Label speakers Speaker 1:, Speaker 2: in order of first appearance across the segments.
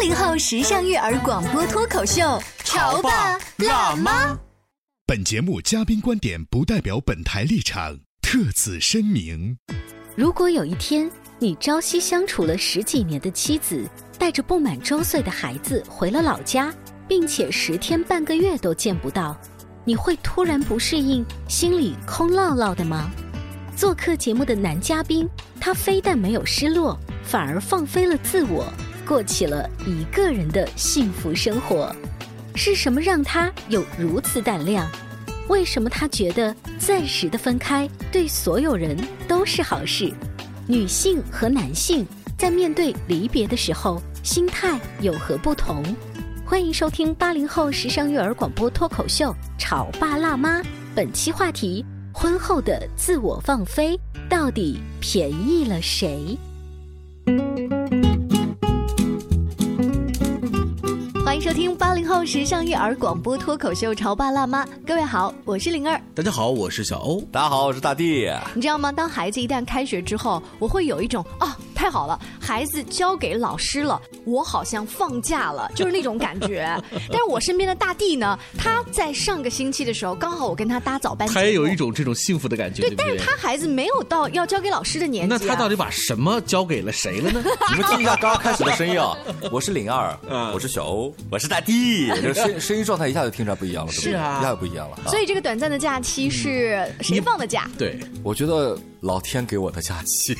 Speaker 1: 八零后时尚育儿广播脱口秀，潮爸辣妈。
Speaker 2: 本节目嘉宾观点不代表本台立场，特此声明。
Speaker 3: 如果有一天你朝夕相处了十几年的妻子带着不满周岁的孩子回了老家，并且十天半个月都见不到，你会突然不适应，心里空落落的吗？做客节目的男嘉宾，他非但没有失落，反而放飞了自我，过起了一个人的幸福生活。是什么让他有如此胆量？为什么他觉得暂时的分开对所有人都是好事？女性和男性在面对离别的时候，心态有何不同？欢迎收听八零后时尚育儿广播脱口秀《潮爸辣妈》，本期话题。婚后的自我放飞到底便宜了谁？
Speaker 1: 迎收听八零后时尚育儿广播脱口秀《潮爸辣妈》，各位好，我是灵儿。
Speaker 4: 大家好，我是小欧。
Speaker 5: 大家好，我是大地。
Speaker 1: 你知道吗？当孩子一旦开学之后，我会有一种啊，太好了，孩子交给老师了，我好像放假了，就是那种感觉。但是我身边的大地呢，他在上个星期的时候，刚好我跟他搭早班，
Speaker 4: 他也有一种这种幸福的感觉。
Speaker 1: 对，但是他孩子没有到要交给老师的年纪。
Speaker 4: 那他到底把什么交给了谁了呢？
Speaker 5: 你们听一下刚刚开始的声音啊！我是灵儿，我是小欧，我是大地，这声声音状态一下就听出来不一样了，
Speaker 1: 是啊，
Speaker 5: 一下就不一样了。
Speaker 1: 所以这个短暂的假期是谁放的假？
Speaker 4: 对，
Speaker 5: 我觉得老天给我的假期。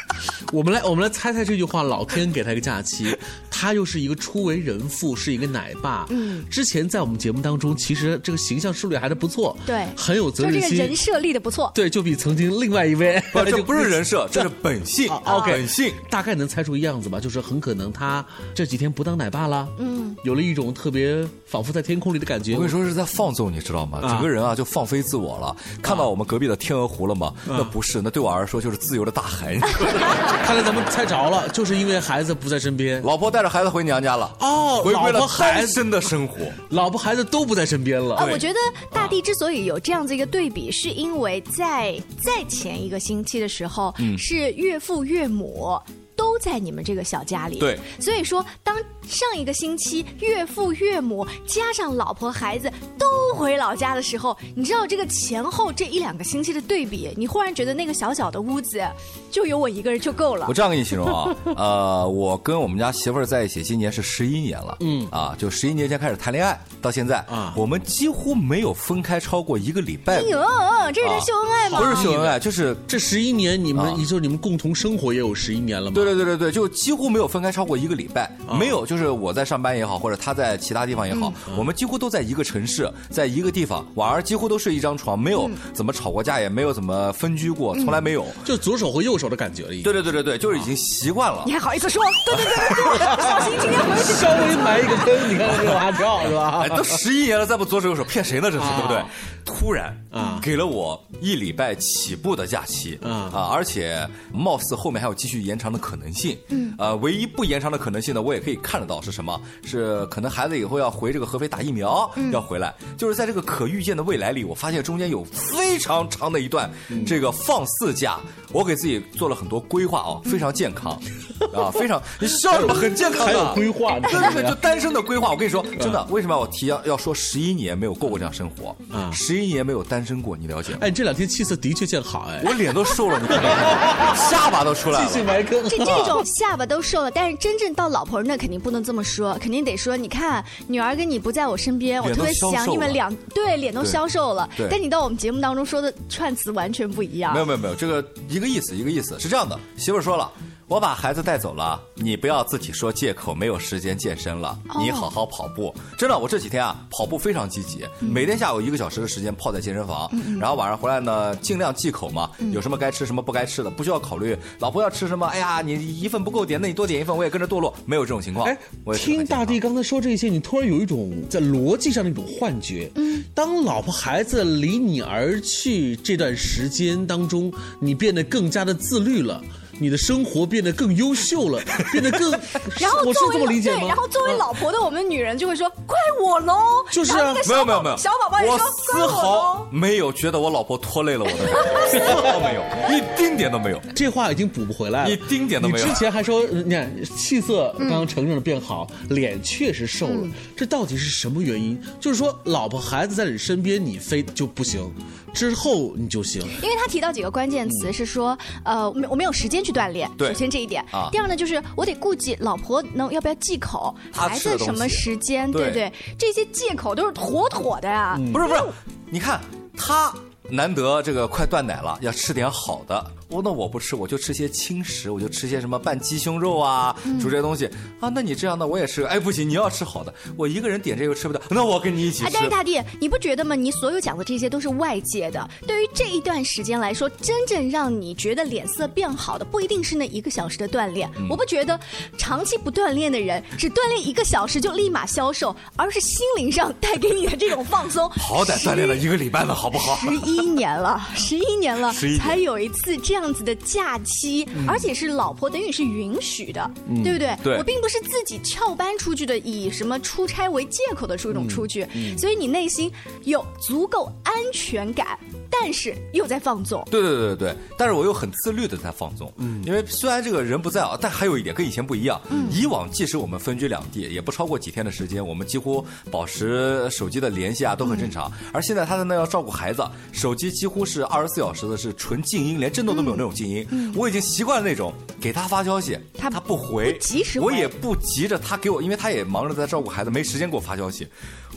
Speaker 4: 我们来，我们来猜猜这句话：老天给他一个假期，他又是一个初为人父，是一个奶爸。嗯，之前在我们节目当中，其实这个形象树立还是不错，
Speaker 1: 对，
Speaker 4: 很有责任心，
Speaker 1: 这个人设立的不错。
Speaker 4: 对，就比曾经另外一位，
Speaker 5: 不，这不 是人设，这是本性。
Speaker 4: OK，
Speaker 5: 本性
Speaker 4: 大概能猜出样子吧，就是很可能他这几天不当奶爸了，嗯，有了一种特别仿佛在天空里的感觉。
Speaker 5: 我跟你说是在放纵，你知道吗？整个人啊就放飞自我了。看到我们隔壁的天鹅湖了吗？那不是，那对我来说就是自由的大海。
Speaker 4: 看来咱们猜着了，就是因为孩子不在身边，
Speaker 5: 老婆带着孩子回娘家了。
Speaker 4: 哦，
Speaker 5: 回归了
Speaker 4: 单
Speaker 5: 身的生活，
Speaker 4: 老婆孩子都不在身边了。
Speaker 1: 啊，我觉得大地之所以有这样子一个对比，是因为在在前一个星期的时候，是岳父岳母都在你们这个小家里。
Speaker 5: 对，
Speaker 1: 所以说当上一个星期岳父岳母加上老婆孩子都回老家的时候，你知道这个前后这一两个星期的对比，你忽然觉得那个小小的屋子就有我一个人就够了。
Speaker 5: 我这样跟你形容啊，呃，我跟我们家媳妇儿在一起今年是十一年了，嗯，啊，就十一年前开始谈恋爱到现在啊，我们几乎没有分开超过一个礼拜。
Speaker 1: 哎呦，这是在秀恩爱吗？
Speaker 5: 不是秀恩爱，就是
Speaker 4: 这十一年你们，也就是你们共同生活也有十一年了吗？
Speaker 5: 对对对对对对，就几乎没有分开超过一个礼拜，没有。就是我在上班也好，或者他在其他地方也好，我们几乎都在一个城市，在一个地方，晚上几乎都睡一张床，没有怎么吵过架，也没有怎么分居过，从来没有，
Speaker 4: 就左手和右手的感觉了。
Speaker 5: 对对对对对，就是已经习惯了。
Speaker 1: 你还好意思说？对对对对对，小心今天回去
Speaker 4: 稍微埋一个坑，你看这个娃跳是吧？
Speaker 5: 都十一年了，再不左手右手，骗谁呢？这是对不对？突然啊，给了我一礼拜起步的假期啊啊，而且貌似后面还有继续延长的可能性。嗯，呃，唯一不延长的可能性呢，我也可以看得到是什么？是可能孩子以后要回这个合肥打疫苗，要回来，就是在这个可预见的未来里，我发现中间有非常长的一段这个放肆假，我给自己做了很多规划哦，非常健康啊，非常 你笑什么？很健康，
Speaker 4: 还有规划，
Speaker 5: 对对对，就单身的规划。我跟你说，真的，为什么我提要要说十一年没有过过这样生活？啊，十一年没有单身过，你了解吗？
Speaker 4: 哎，这两天气色的确见好，哎，
Speaker 5: 我脸都瘦了，你看，下巴都出来了，
Speaker 4: 继续埋坑。
Speaker 1: 这这种下巴都瘦了，但是真正到老婆那肯定不能这么说，肯定得说，你看女儿跟你不在我身边，我特别想你们两，对，脸都消瘦了。但你到我们节目当中说的串词完全不一样。
Speaker 5: 没有没有没有，这个一个意思一个意思，是这样的，媳妇说了。我把孩子带走了，你不要自己说借口没有时间健身了。你好好跑步，真的，我这几天啊跑步非常积极，每天下午一个小时的时间泡在健身房，然后晚上回来呢尽量忌口嘛，有什么该吃什么不该吃的，不需要考虑老婆要吃什么。哎呀，你一份不够点，那你多点一份，我也跟着堕落，没有这种情况。哎，
Speaker 4: 听大地刚才说这些，你突然有一种在逻辑上的一种幻觉。嗯，当老婆孩子离你而去这段时间当中，你变得更加的自律了。你的生活变得更优秀了，变得更，
Speaker 1: 然后
Speaker 4: 我是这么理解吗？
Speaker 1: 然后作为老婆的我们女人就会说怪我喽，
Speaker 4: 就是啊，
Speaker 5: 没有没有没有，
Speaker 1: 小宝宝也说
Speaker 5: 丝毫没有觉得我老婆拖累了我的，丝毫没有，一丁点都没有。
Speaker 4: 这话已经补不回来了，
Speaker 5: 一丁点都没有。
Speaker 4: 你之前还说，你看气色刚刚承认了变好，脸确实瘦了，这到底是什么原因？就是说老婆孩子在你身边，你非就不行。之后你就行，
Speaker 1: 因为他提到几个关键词是说，呃，我没有时间去锻炼，首先这一点。第二呢，就是我得顾及老婆能要不要忌口，孩子什么时间，对不对？这些借口都是妥妥的呀。
Speaker 5: 不是不是，你看他难得这个快断奶了，要吃点好的。哦，那我不吃，我就吃些轻食，我就吃些什么拌鸡胸肉啊，煮这些东西啊。那你这样，那我也吃。哎，不行，你要吃好的，我一个人点这个吃不到，那我跟你一起吃。
Speaker 1: 但是大弟，你不觉得吗？你所有讲的这些都是外界的，对于这一段时间来说，真正让你觉得脸色变好的，不一定是那一个小时的锻炼。我不觉得长期不锻炼的人，只锻炼一个小时就立马消瘦，而是心灵上带给你的这种放松。
Speaker 5: 好歹锻炼了一个礼拜了，好不好？
Speaker 1: 十一年了，十一年了，才有一次这样。样子的假期，而且是老婆等于是允许的，对不对？
Speaker 5: 对，
Speaker 1: 我并不是自己翘班出去的，以什么出差为借口的这种出去，所以你内心有足够安全感。但是又在放纵，
Speaker 5: 对对对对。对，但是我又很自律的在放纵，嗯，因为虽然这个人不在啊，但还有一点跟以前不一样，嗯，以往即使我们分居两地，也不超过几天的时间，我们几乎保持手机的联系啊，都很正常。而现在他在那要照顾孩子，手机几乎是二十四小时的是纯静音，连震动都没有那种静音。嗯，我已经习惯了那种给他发消息，他他不回，
Speaker 1: 及时，
Speaker 5: 我也不急着他给我，因为他也忙着在照顾孩子，没时间给我发消息。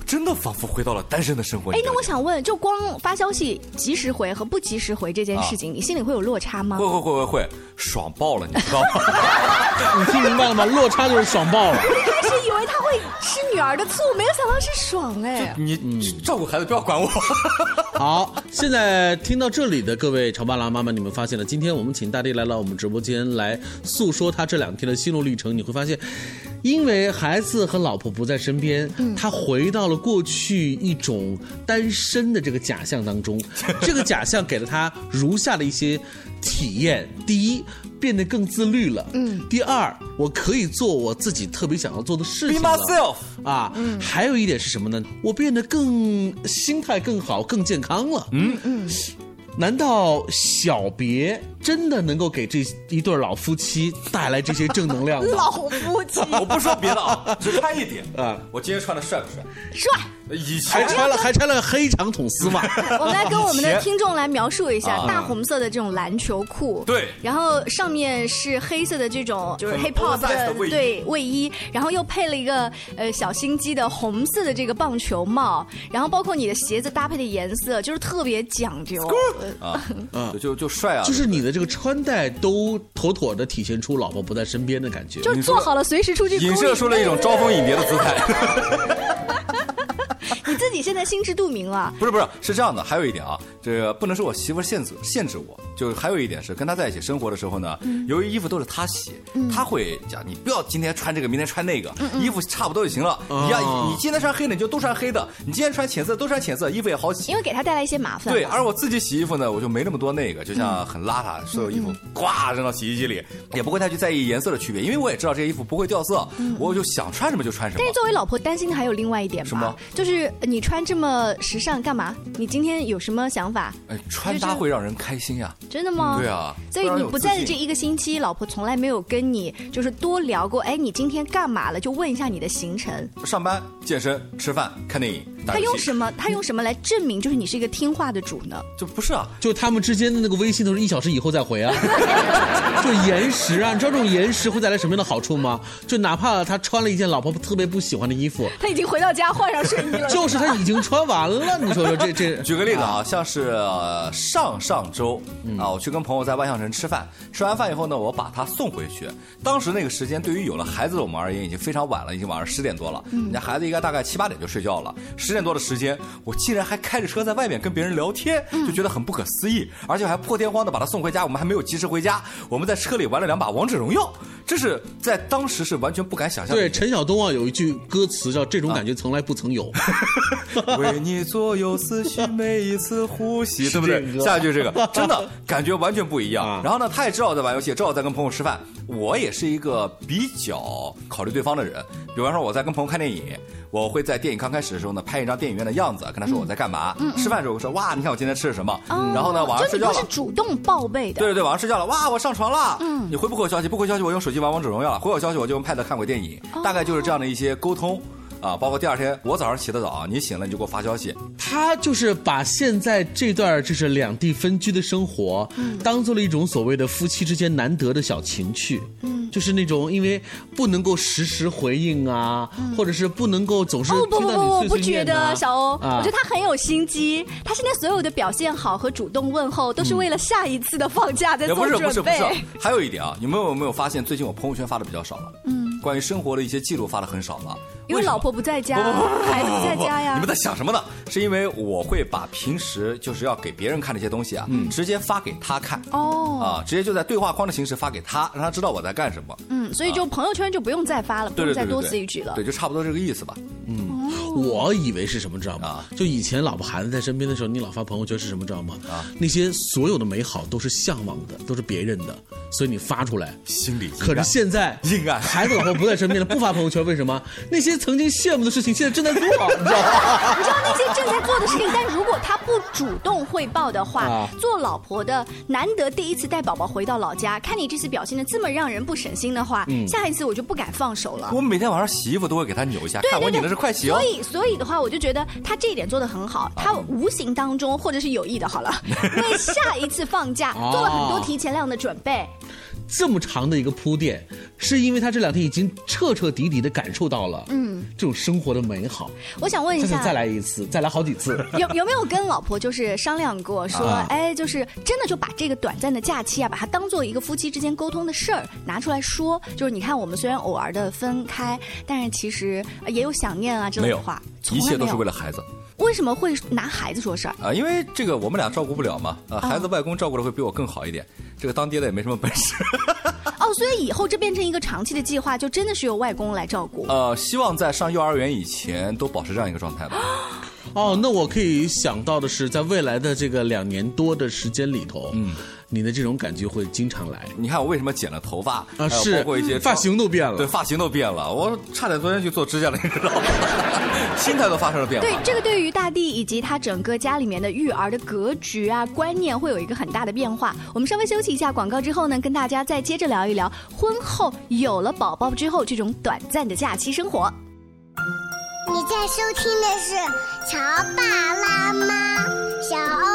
Speaker 5: 真的仿佛回到了单身的生活。
Speaker 1: 哎，那我想问，就光发消息及时回和不及时回这件事情，你心里会有落差吗？
Speaker 5: 会会会会会，爽爆了，你知道吗？
Speaker 4: 你听明白了吗？落差就是爽爆了。
Speaker 1: 一开始以为他会吃女儿的醋，没有想到是爽哎。
Speaker 5: 你照顾孩子，不要管我。
Speaker 4: 好，现在听到这里的各位潮爸辣妈们，你们发现了，今天我们请大地来到我们直播间来诉说他这两天的心路历程，你会发现。因为孩子和老婆不在身边，他回到了过去一种单身的这个假象当中。这个假象给了他如下的一些体验：第一，变得更自律了；嗯，第二，我可以做我自己特别想要做的事情了。啊，还有一点是什么呢？我变得更心态更好、更健康了。嗯嗯。难道小别真的能够给这一对老夫妻带来这些正能量吗？
Speaker 1: 老夫妻，
Speaker 5: 我不说别的啊，只穿一点。啊，我今天穿的帅不帅？
Speaker 1: 帅。
Speaker 5: 以前
Speaker 4: 还穿了还穿了黑长筒丝袜。
Speaker 1: 我们来跟我们的听众来描述一下大红色的这种篮球裤，
Speaker 5: 对，
Speaker 1: 然后上面是黑色的这种就是 hip hop 的对卫衣，然后又配了一个呃小心机的红色的这个棒球帽，然后包括你的鞋子搭配的颜色就是特别讲究。
Speaker 5: 啊，嗯，就就帅啊，
Speaker 4: 就是你的这个穿戴都妥妥的体现出老婆不在身边的感觉，
Speaker 1: 就做好了随时出去，
Speaker 5: 影射出了一种招蜂引蝶的姿态。
Speaker 1: 你自己现在心知肚明了。
Speaker 5: 不是不是，是这样的，还有一点啊，这个不能说我媳妇限制限制我，就还有一点是跟她在一起生活的时候呢，由于衣服都是她洗，她会讲你不要今天穿这个，明天穿那个，衣服差不多就行了。你要你今天穿黑的，你就都穿黑的；你今天穿浅色，都穿浅色，衣服也好洗。
Speaker 1: 因为给她带来一些麻烦。
Speaker 5: 对，而我自己洗衣服呢，我就没那么多那个，就像很邋遢，所有衣服呱扔到洗衣机里，也不会太去在意颜色的区别，因为我也知道这些衣服不会掉色，我就想穿什么就穿什么。
Speaker 1: 但是作为老婆，担心的还有另外一点吧，就是你穿这么时尚干嘛？你今天有什么想法？哎，
Speaker 5: 穿搭会让人开心呀！
Speaker 1: 真的吗？
Speaker 5: 对啊。
Speaker 1: 所以你不在的这一个星期，老婆从来没有跟你就是多聊过。哎，你今天干嘛了？就问一下你的行程。
Speaker 5: 上班、健身、吃饭、看电影。
Speaker 1: 他用什么？他用什么来证明就是你是一个听话的主呢？
Speaker 5: 就不是啊，
Speaker 4: 就他们之间的那个微信都是一小时以后再回啊，就延时啊。你知道这种延时会带来什么样的好处吗？就哪怕他穿了一件老婆特别不喜欢的衣服，
Speaker 1: 他已经回到家换上睡衣了，
Speaker 4: 就是他已经穿完了。你说说 这这，
Speaker 5: 举个例子啊，像是上上周啊，我去跟朋友在万象城吃饭，吃完饭以后呢，我把他送回去。当时那个时间对于有了孩子的我们而言已经非常晚了，已经晚上十点多了。人家孩子应该大概七八点就睡觉了，十点多的时间，我竟然还开着车在外面跟别人聊天，就觉得很不可思议，而且还破天荒的把他送回家。我们还没有及时回家，我们在车里玩了两把王者荣耀，这是在当时是完全不敢想象。
Speaker 4: 对，陈晓东啊有一句歌词叫“这种感觉从来不曾有”，
Speaker 5: 为你左右思绪，每一次呼吸，对不对？下一句这个 真的感觉完全不一样。然后呢，他也知道我在玩游戏，知道我在跟朋友吃饭。我也是一个比较考虑对方的人，比方说我在跟朋友看电影，我会在电影刚开始的时候呢拍一张电影院的样子，跟他说我在干嘛。吃饭的时候我说哇，你看我今天吃了什么。然后呢，晚上睡觉了。
Speaker 1: 是主动报备的。
Speaker 5: 对对对，晚上睡觉了，哇，我上床了。嗯。你回不回我消息？不回消息，我用手机玩王者荣耀了。回我消息，我就用 Pad 看会电影。大概就是这样的一些沟通。啊，包括第二天我早上起得早，你醒了你就给我发消息。
Speaker 4: 他就是把现在这段就是两地分居的生活，当做了一种所谓的夫妻之间难得的小情趣。嗯，就是那种因为不能够实时回应啊，或者是不能够总是
Speaker 1: 不不不，我不觉得小欧，我觉得他很有心机。他现在所有的表现好和主动问候，都是为了下一次的放假在做准备。
Speaker 5: 不是不是不是，还有一点啊，你们有没有发现最近我朋友圈发的比较少了？嗯。关于生活的一些记录发的很少了，
Speaker 1: 因为老婆不在家，孩子不在家呀。
Speaker 5: 你们在想什么呢？是因为我会把平时就是要给别人看的一些东西啊，直接发给他看哦，啊，直接就在对话框的形式发给他，让他知道我在干什么。
Speaker 1: 嗯，所以就朋友圈就不用再发了，不用再多此一举了。
Speaker 5: 对，就差不多这个意思吧。
Speaker 4: 嗯，我以为是什么知道吗？就以前老婆孩子在身边的时候，你老发朋友圈是什么知道吗？啊，那些所有的美好都是向往的，都是别人的，所以你发出来
Speaker 5: 心里。
Speaker 4: 可是现在
Speaker 5: 应该，
Speaker 4: 孩子老婆。不在身边了，不发朋友圈，为什么？那些曾经羡慕的事情，现在正在做，你知道
Speaker 1: 吗？你知道那些正在做的事情，但如果 他不主动汇报的话，做老婆的难得第一次带宝宝回到老家，看你这次表现的这么让人不省心的话，下一次我就不敢放手了。
Speaker 5: 我每天晚上洗衣服都会给他扭一下，看我拧的是快洗
Speaker 1: 哦。所以，所以的话，我就觉得他这一点做的很好，他无形当中或者是有意的，好了，为下一次放假做了很多提前量的准备。
Speaker 4: 这么长的一个铺垫，是因为他这两天已经彻彻底底的感受到了，嗯，这种生活的美好。
Speaker 1: 我想问一下，
Speaker 4: 再来一次，再来好几次，
Speaker 1: 有有没有跟老婆就是商量过，说，哎，就是真的就把这个短暂的假期啊，把它当做一个夫妻之间沟通的事儿拿出来说，就是你看我们虽然偶尔的分开，但是其实也有想念啊这类话，
Speaker 5: 一切都是为了孩子。
Speaker 1: 为什么会拿孩子说事儿
Speaker 5: 啊？因为这个我们俩照顾不了嘛，啊，孩子外公照顾的会比我更好一点。这个当爹的也没什么本事。
Speaker 1: 哦，所以以后这变成一个长期的计划，就真的是由外公来照顾。
Speaker 5: 呃，希望在上幼儿园以前都保持这样一个状态吧。
Speaker 4: 哦，那我可以想到的是，在未来的这个两年多的时间里头，嗯。你的这种感觉会经常来。
Speaker 5: 你看我为什么剪了头发
Speaker 4: 啊？是，
Speaker 5: 包括一些
Speaker 4: 发型都变了。
Speaker 5: 对，发型都变了。我差点昨天去做指甲了，你知道吗？心态都发生了变化。
Speaker 1: 对，这个对于大地以及他整个家里面的育儿的格局啊、观念会有一个很大的变化。我们稍微休息一下广告之后呢，跟大家再接着聊一聊婚后有了宝宝之后这种短暂的假期生活。
Speaker 6: 你在收听的是《乔爸拉妈》，小欧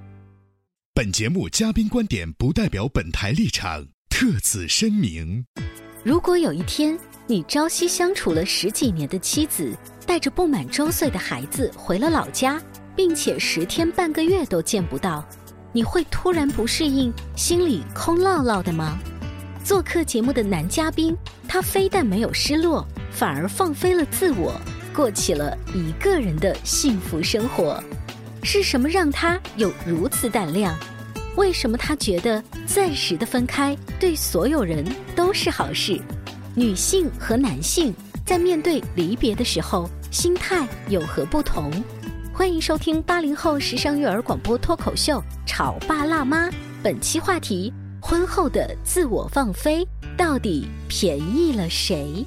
Speaker 2: 本节目嘉宾观点不代表本台立场。特此声明：
Speaker 3: 如果有一天你朝夕相处了十几年的妻子带着不满周岁的孩子回了老家，并且十天半个月都见不到，你会突然不适应，心里空落落的吗？做客节目的男嘉宾，他非但没有失落，反而放飞了自我，过起了一个人的幸福生活。是什么让他有如此胆量？为什么他觉得暂时的分开对所有人都是好事？女性和男性在面对离别的时候，心态有何不同？欢迎收听八零后时尚育儿广播脱口秀《潮爸辣妈》，本期话题：婚后的自我放飞到底便宜了谁？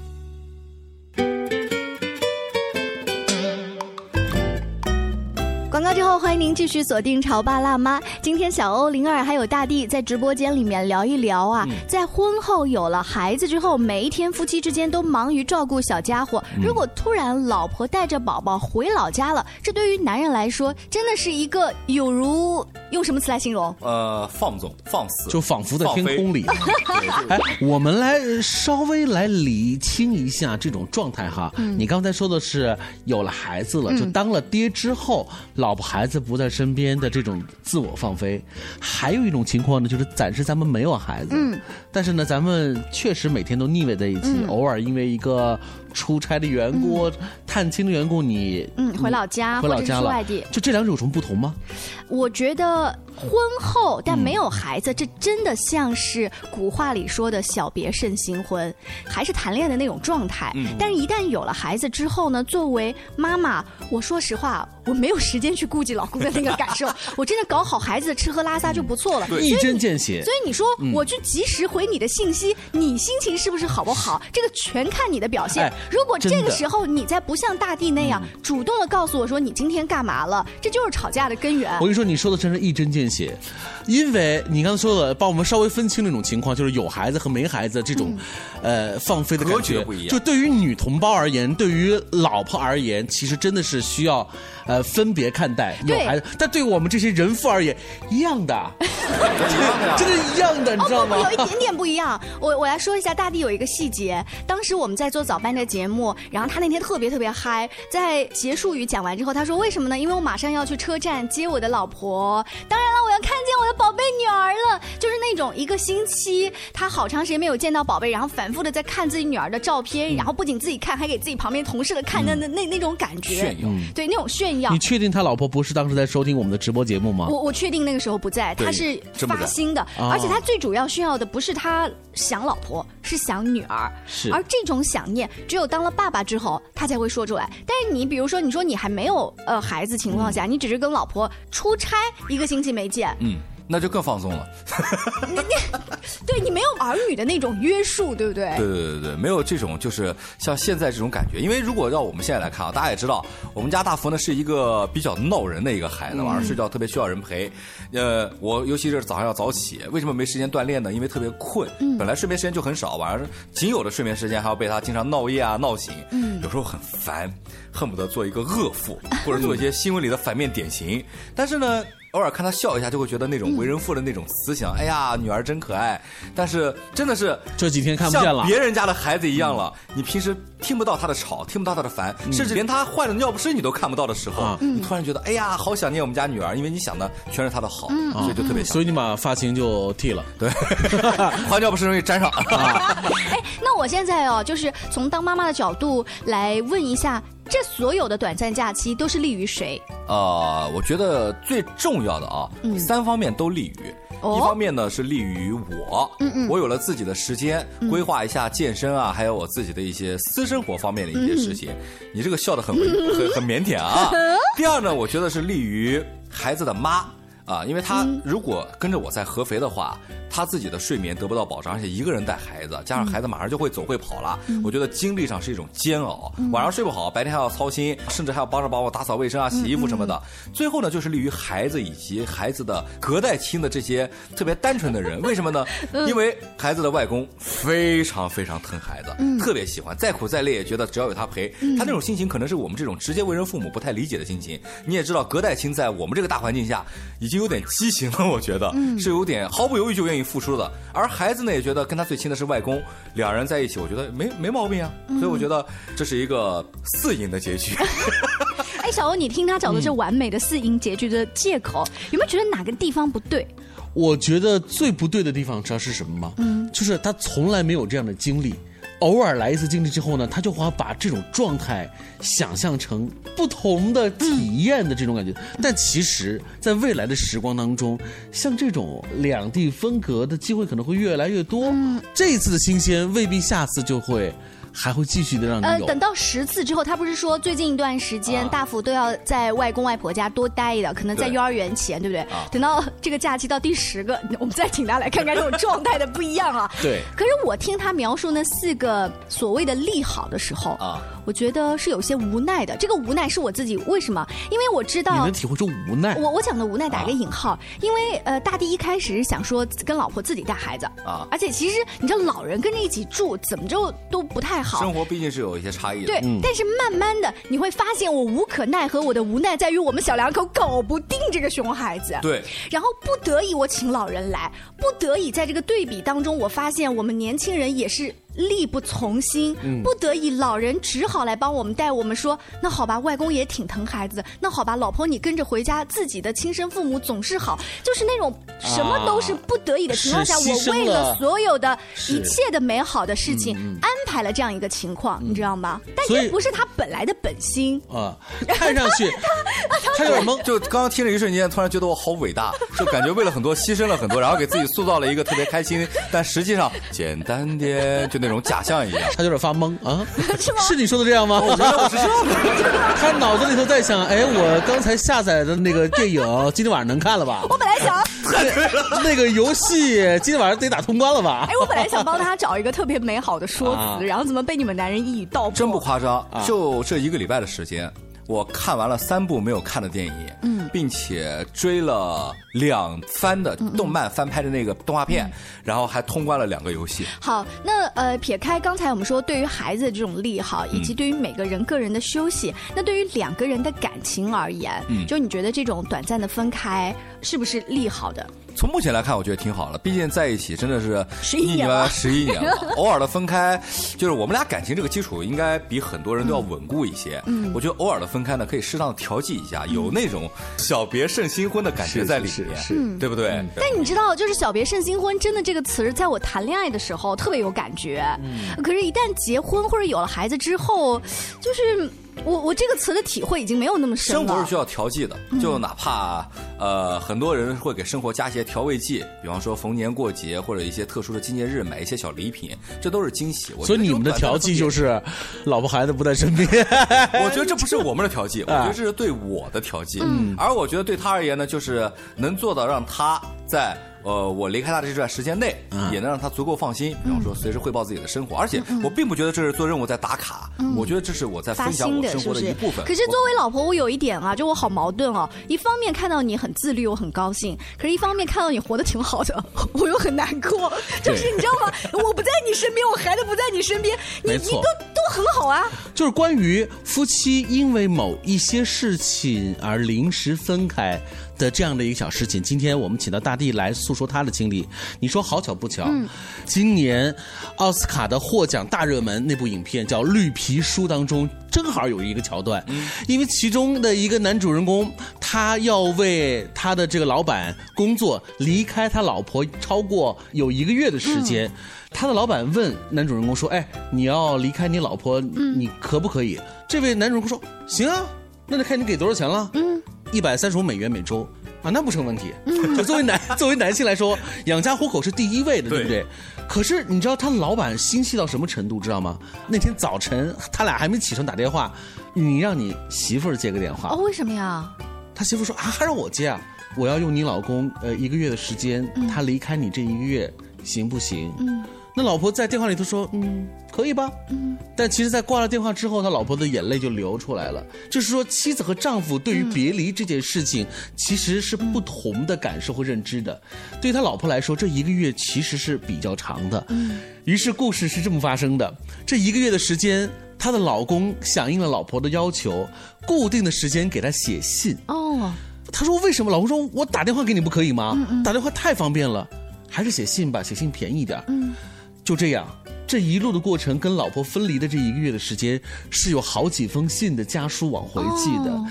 Speaker 1: 广告就后，欢迎您继续锁定《潮爸辣妈》。今天小欧、灵儿还有大地在直播间里面聊一聊啊，在婚后有了孩子之后，每一天夫妻之间都忙于照顾小家伙。如果突然老婆带着宝宝回老家了，这对于男人来说真的是一个有如用什么词来形容？
Speaker 5: 呃，放纵、放肆，
Speaker 4: 就仿佛在天空里。哎，我们来稍微来理清一下这种状态哈。你刚才说的是有了孩子了，就当了爹之后。老婆孩子不在身边的这种自我放飞，还有一种情况呢，就是暂时咱们没有孩子，嗯，但是呢，咱们确实每天都腻歪在一起，偶尔因为一个出差的缘故、探亲的缘故，你
Speaker 1: 嗯回老家，
Speaker 4: 回老家了，
Speaker 1: 外地，
Speaker 4: 就这两种有什么不同吗？
Speaker 1: 我觉得。婚后但没有孩子，这真的像是古话里说的小别胜新婚，还是谈恋爱的那种状态。但是，一旦有了孩子之后呢，作为妈妈，我说实话，我没有时间去顾及老公的那个感受，我真的搞好孩子的吃喝拉撒就不错了。
Speaker 4: 一针见血。
Speaker 1: 所以你说我去及时回你的信息，你心情是不是好不好？这个全看你的表现。如果这个时候你在不像大地那样主动的告诉我说你今天干嘛了，这就是吵架的根源。
Speaker 4: 我跟你说，你说的真是一针见。血，因为你刚才说的，帮我们稍微分清那种情况，就是有孩子和没孩子这种，呃，放飞的感觉
Speaker 5: 不一样。
Speaker 4: 就对于女同胞而言，对于老婆而言，其实真的是需要。呃，分别看待有孩子，但对我们这些人父而言，一样的，真的一样的，你知道吗？
Speaker 1: 有一点点不一样。我我来说一下，大地有一个细节，当时我们在做早班的节目，然后他那天特别特别嗨，在结束语讲完之后，他说为什么呢？因为我马上要去车站接我的老婆，当然了，我要看见我的宝贝女儿了，就是那种一个星期他好长时间没有见到宝贝，然后反复的在看自己女儿的照片，然后不仅自己看，还给自己旁边同事的看，那那那那种感觉，
Speaker 5: 炫耀，
Speaker 1: 对那种炫耀。
Speaker 4: 你确定他老婆不是当时在收听我们的直播节目吗？
Speaker 1: 我我确定那个时候不在，他是发心的，而且他最主要炫耀的不是他想老婆，是想女儿。
Speaker 4: 是，
Speaker 1: 而这种想念只有当了爸爸之后，他才会说出来。但是你比如说，你说你还没有呃孩子情况下，你只是跟老婆出差一个星期没见，嗯。
Speaker 5: 那就更放松了。
Speaker 1: 你你，对你没有儿女的那种约束，对不对？
Speaker 5: 对对对对，没有这种就是像现在这种感觉。因为如果让我们现在来看啊，大家也知道，我们家大福呢是一个比较闹人的一个孩子，晚上睡觉特别需要人陪。呃，我尤其是早上要早起，为什么没时间锻炼呢？因为特别困，本来睡眠时间就很少，晚上仅有的睡眠时间还要被他经常闹夜啊闹醒，有时候很烦，恨不得做一个恶妇，或者做一些新闻里的反面典型。但是呢。偶尔看他笑一下，就会觉得那种为人父的那种思想，哎呀，女儿真可爱。但是真的是
Speaker 4: 这几天看不见了，
Speaker 5: 别人家的孩子一样了。你平时听不到他的吵，听不到他的烦，甚至连他换了尿不湿你都看不到的时候，你突然觉得，哎呀，好想念我们家女儿，因为你想的全是她的好，所以就特别想。
Speaker 4: 所以你把发型就剃了，
Speaker 5: 对，换尿不湿容易粘上。
Speaker 1: 哎，那我现在哦，就是从当妈妈的角度来问一下。这所有的短暂假期都是利于谁？
Speaker 5: 呃，我觉得最重要的啊，三方面都利于。一方面呢是利于我，我有了自己的时间，规划一下健身啊，还有我自己的一些私生活方面的一些事情。你这个笑的很很很腼腆啊。第二呢，我觉得是利于孩子的妈。啊，因为他如果跟着我在合肥的话，他自己的睡眠得不到保障，而且一个人带孩子，加上孩子马上就会走会跑了，我觉得精力上是一种煎熬。晚上睡不好，白天还要操心，甚至还要帮着帮我打扫卫生啊、洗衣服什么的。最后呢，就是利于孩子以及孩子的隔代亲的这些特别单纯的人。为什么呢？因为孩子的外公非常非常疼孩子，特别喜欢，再苦再累也觉得只要有他陪。他那种心情可能是我们这种直接为人父母不太理解的心情。你也知道，隔代亲在我们这个大环境下已经。有点畸形了，我觉得是有点毫不犹豫就愿意付出的。而孩子呢，也觉得跟他最亲的是外公，两人在一起，我觉得没没毛病啊。所以我觉得这是一个四赢的结局。
Speaker 1: 哎，小欧，你听他找的这完美的四音结局的借口，有没有觉得哪个地方不对？
Speaker 4: 我觉得最不对的地方知道是什么吗？嗯，就是他从来没有这样的经历，偶尔来一次经历之后呢，他就会把这种状态想象成不同的体验的这种感觉。但其实，在未来的时光当中，像这种两地分隔的机会可能会越来越多。这一次的新鲜未必下次就会。还会继续的让你
Speaker 1: 等到十次之后，他不是说最近一段时间大福都要在外公外婆家多待一点，可能在幼儿园前，对不对？等到这个假期到第十个，我们再请他来看看这种状态的不一样啊。
Speaker 4: 对。
Speaker 1: 可是我听他描述那四个所谓的利好的时候啊，我觉得是有些无奈的。这个无奈是我自己为什么？因为我知道
Speaker 4: 你能体会出无奈。
Speaker 1: 我我讲的无奈打个引号，因为呃，大地一开始是想说跟老婆自己带孩子啊，而且其实你知道老人跟着一起住，怎么着都不太好。
Speaker 5: 生活毕竟是有一些差异的，
Speaker 1: 对。但是慢慢的你会发现，我无可奈何，我的无奈在于我们小两口搞不定这个熊孩子。
Speaker 5: 对。
Speaker 1: 然后不得已我请老人来，不得已在这个对比当中，我发现我们年轻人也是。力不从心，不得已，老人只好来帮我们带。我们说，那好吧，外公也挺疼孩子。那好吧，老婆你跟着回家，自己的亲生父母总是好。就是那种什么都是不得已的情况下，我为了所有的一切的美好的事情安排了这样一个情况，你知道吗？但这不是他本来的本心
Speaker 4: 啊。看上去 他有懵，
Speaker 5: 就刚刚听了一瞬间，突然觉得我好伟大，就感觉为了很多牺牲了很多，然后给自己塑造了一个特别开心，但实际上简单点就。那种假象一样，
Speaker 4: 他有点发懵啊！
Speaker 1: 是吗？
Speaker 4: 是你说的这样吗？
Speaker 5: 我觉得我是这样的。
Speaker 4: 他脑子里头在想：哎，我刚才下载的那个电影，今天晚上能看了吧？
Speaker 1: 我本来想，
Speaker 4: 那个游戏今天晚上得打通关了吧？
Speaker 1: 哎，我本来想帮他找一个特别美好的说辞，然后怎么被你们男人一语道破？
Speaker 5: 真不夸张，就这一个礼拜的时间。我看完了三部没有看的电影，嗯，并且追了两番的动漫翻拍的那个动画片，然后还通关了两个游戏。
Speaker 1: 好，那呃，撇开刚才我们说对于孩子的这种利好，以及对于每个人个人的休息，那对于两个人的感情而言，嗯，就你觉得这种短暂的分开是不是利好的？
Speaker 5: 从目前来看，我觉得挺好的。毕竟在一起真的是
Speaker 1: 十一年了，
Speaker 5: 十一年了。偶尔的分开，就是我们俩感情这个基础应该比很多人都要稳固一些。嗯，我觉得偶尔的分开呢，可以适当的调剂一下，有那种小别胜新婚的感觉在里面，是，对不对？
Speaker 1: 但你知道，就是“小别胜新婚”真的这个词，在我谈恋爱的时候特别有感觉。嗯，可是，一旦结婚或者有了孩子之后，就是。我我这个词的体会已经没有那么深
Speaker 5: 了。生活是需要调剂的，就哪怕呃很多人会给生活加一些调味剂，比方说逢年过节或者一些特殊的纪念日买一些小礼品，这都是惊喜。
Speaker 4: 所以你们的调剂就是老婆孩子不在身边。
Speaker 5: 我觉得这不是我们的调剂，我觉得这是对我的调剂。而我觉得对他而言呢，就是能做到让他在。呃，我离开他的这段时间内，也能让他足够放心。比方说，随时汇报自己的生活，而且我并不觉得这是做任务在打卡，我觉得这是我在分享我生活的一部分。
Speaker 1: 可是作为老婆，我有一点啊，就我好矛盾哦。一方面看到你很自律，我很高兴；可是一方面看到你活得挺好的，我又很难过。就是你知道吗？我不在你身边，我孩子不在你身边，你你都都很好啊。
Speaker 4: 就是关于夫妻因为某一些事情而临时分开。的这样的一个小事情，今天我们请到大地来诉说他的经历。你说好巧不巧，今年奥斯卡的获奖大热门那部影片叫《绿皮书》当中，正好有一个桥段，因为其中的一个男主人公他要为他的这个老板工作，离开他老婆超过有一个月的时间，他的老板问男主人公说：“哎，你要离开你老婆，你可不可以？”这位男主人公说：“行啊，那得看你给多少钱了。”嗯。一百三十五美元每周啊，那不成问题。就作为男 作为男性来说，养家糊口是第一位的，对不对？可是你知道他老板心细到什么程度，知道吗？那天早晨他俩还没起床打电话，你让你媳妇儿接个电话。
Speaker 1: 哦，为什么呀？
Speaker 4: 他媳妇说啊，还让我接啊？我要用你老公呃一个月的时间，他离开你这一个月行不行？嗯。那老婆在电话里头说：“嗯，可以吧。”嗯，但其实，在挂了电话之后，他老婆的眼泪就流出来了。就是说，妻子和丈夫对于别离这件事情，其实是不同的感受和认知的。对于他老婆来说，这一个月其实是比较长的。嗯，于是故事是这么发生的：这一个月的时间，她的老公响应了老婆的要求，固定的时间给她写信。哦，他说：“为什么？”老公说：“我打电话给你不可以吗？打电话太方便了，还是写信吧，写信便宜点。”嗯。就这样，这一路的过程，跟老婆分离的这一个月的时间，是有好几封信的家书往回寄的。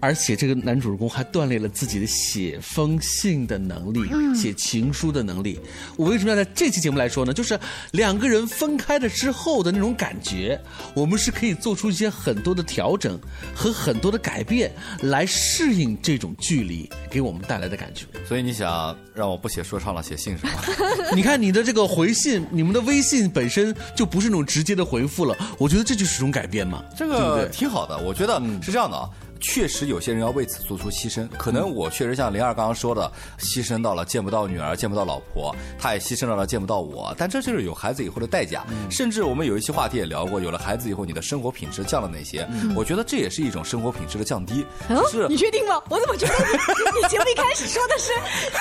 Speaker 4: 而且这个男主人公还锻炼了自己的写封信的能力，
Speaker 1: 嗯
Speaker 4: 写情书的能力。我为什么要在这期节目来说呢？就是两个人分开了之后的那种感觉，我们是可以做出一些很多的调整和很多的改变，来适应这种距离给我们带来的感觉。
Speaker 5: 所以你想让我不写说唱了，写信是吗？
Speaker 4: 你看你的这个回信，你们的微信本身就不是那种直接的回复了，我觉得这就是一种改变嘛，
Speaker 5: 这个
Speaker 4: 对不对？
Speaker 5: 挺好的，我觉得是这样的啊。确实有些人要为此做出牺牲，可能我确实像灵儿刚刚说的，牺牲到了见不到女儿，见不到老婆，他也牺牲到了见不到我，但这就是有孩子以后的代价。甚至我们有一期话题也聊过，有了孩子以后，你的生活品质降了哪些？我觉得这也是一种生活品质的降低。
Speaker 1: 嗯
Speaker 5: 是
Speaker 1: 你确定吗？我怎么觉得你你节目一开始说的是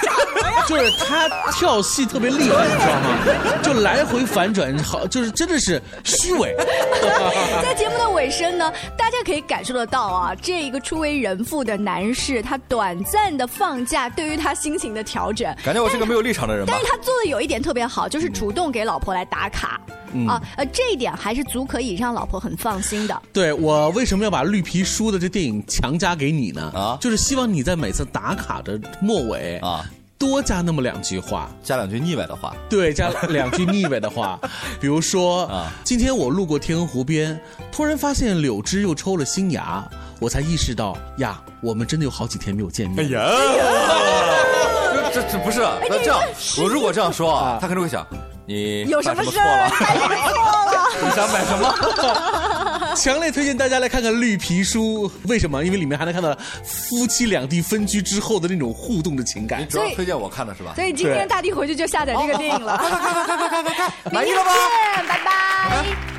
Speaker 1: 长了呀？
Speaker 4: 就是他跳戏特别厉害，你知道吗？就来回反转，好，就是真的是虚伪。
Speaker 1: 在节目的尾声呢，大家可以感受得到啊，这一个初为人父的男士，他短暂的放假对于他心情的调整。
Speaker 5: 感觉我是个没有立场的人吧
Speaker 1: 但？是他做的有一点特别好，就是主动给老婆来打卡。
Speaker 4: 嗯
Speaker 1: 啊，呃，这一点还是足可以让老婆很放心的。
Speaker 4: 对我为什么要把绿皮书的这电影强加给你呢？啊，就是希望你在每次打卡的末尾啊，多加那么两句话，
Speaker 5: 加两句腻歪的话。
Speaker 4: 对，加两句腻歪的话，比如说啊，今天我路过天鹅湖边，突然发现柳枝又抽了新芽，我才意识到呀，我们真的有好几天没有见面。
Speaker 5: 哎呀，这这不是那这样，我如果这样说啊，他可能会想你
Speaker 1: 有什么事儿？错了？
Speaker 5: 你想买什么？
Speaker 4: 强烈推荐大家来看看《绿皮书》，为什么？因为里面还能看到夫妻两地分居之后的那种互动的情感。
Speaker 5: 主要推荐我看的是吧？
Speaker 1: 所以今天大地回去就下载这个电影了。
Speaker 5: 满意了吗？
Speaker 1: 见，拜拜。